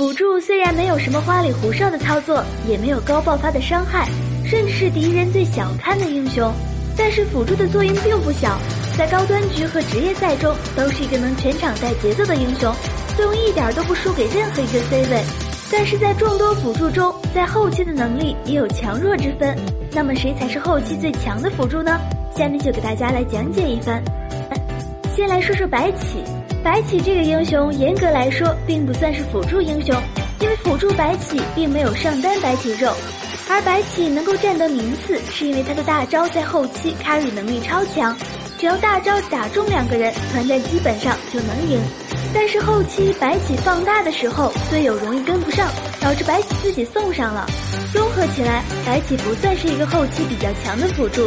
辅助虽然没有什么花里胡哨的操作，也没有高爆发的伤害，甚至是敌人最小看的英雄，但是辅助的作用并不小，在高端局和职业赛中都是一个能全场带节奏的英雄，作用一点都不输给任何一个 C 位。但是在众多辅助中，在后期的能力也有强弱之分。那么谁才是后期最强的辅助呢？下面就给大家来讲解一番。先来说说白起。白起这个英雄，严格来说并不算是辅助英雄，因为辅助白起并没有上单白起肉，而白起能够占得名次，是因为他的大招在后期 carry 能力超强，只要大招打中两个人，团战基本上就能赢。但是后期白起放大的时候，队友容易跟不上，导致白起自己送上了。综合起来，白起不算是一个后期比较强的辅助。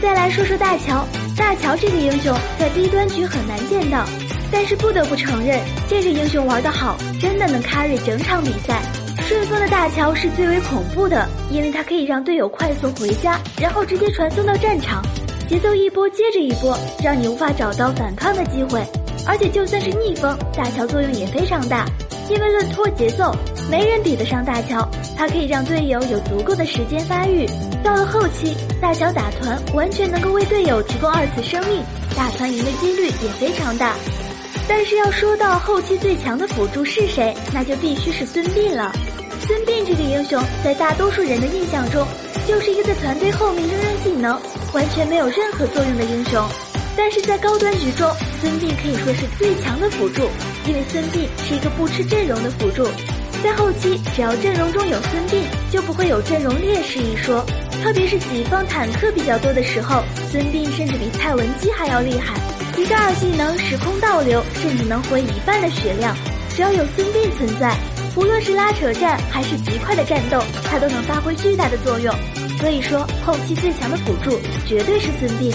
再来说说大乔，大乔这个英雄在低端局很难见到，但是不得不承认，这个英雄玩得好，真的能 carry 整场比赛。顺风的大乔是最为恐怖的，因为它可以让队友快速回家，然后直接传送到战场，节奏一波接着一波，让你无法找到反抗的机会。而且就算是逆风，大乔作用也非常大，因为论拖节奏，没人比得上大乔。它可以让队友有足够的时间发育。到了后期，大乔打团完全能够为队友提供二次生命，打团赢的几率也非常大。但是要说到后期最强的辅助是谁，那就必须是孙膑了。孙膑这个英雄在大多数人的印象中，就是一个在团队后面扔扔技能，完全没有任何作用的英雄。但是在高端局中，孙膑可以说是最强的辅助，因为孙膑是一个不吃阵容的辅助。在后期，只要阵容中有孙膑，就不会有阵容劣势一说。特别是己方坦克比较多的时候，孙膑甚至比蔡文姬还要厉害。一个二技能时空倒流，甚至能回一半的血量。只要有孙膑存在，无论是拉扯战还是极快的战斗，他都能发挥巨大的作用。所以说，后期最强的辅助绝对是孙膑。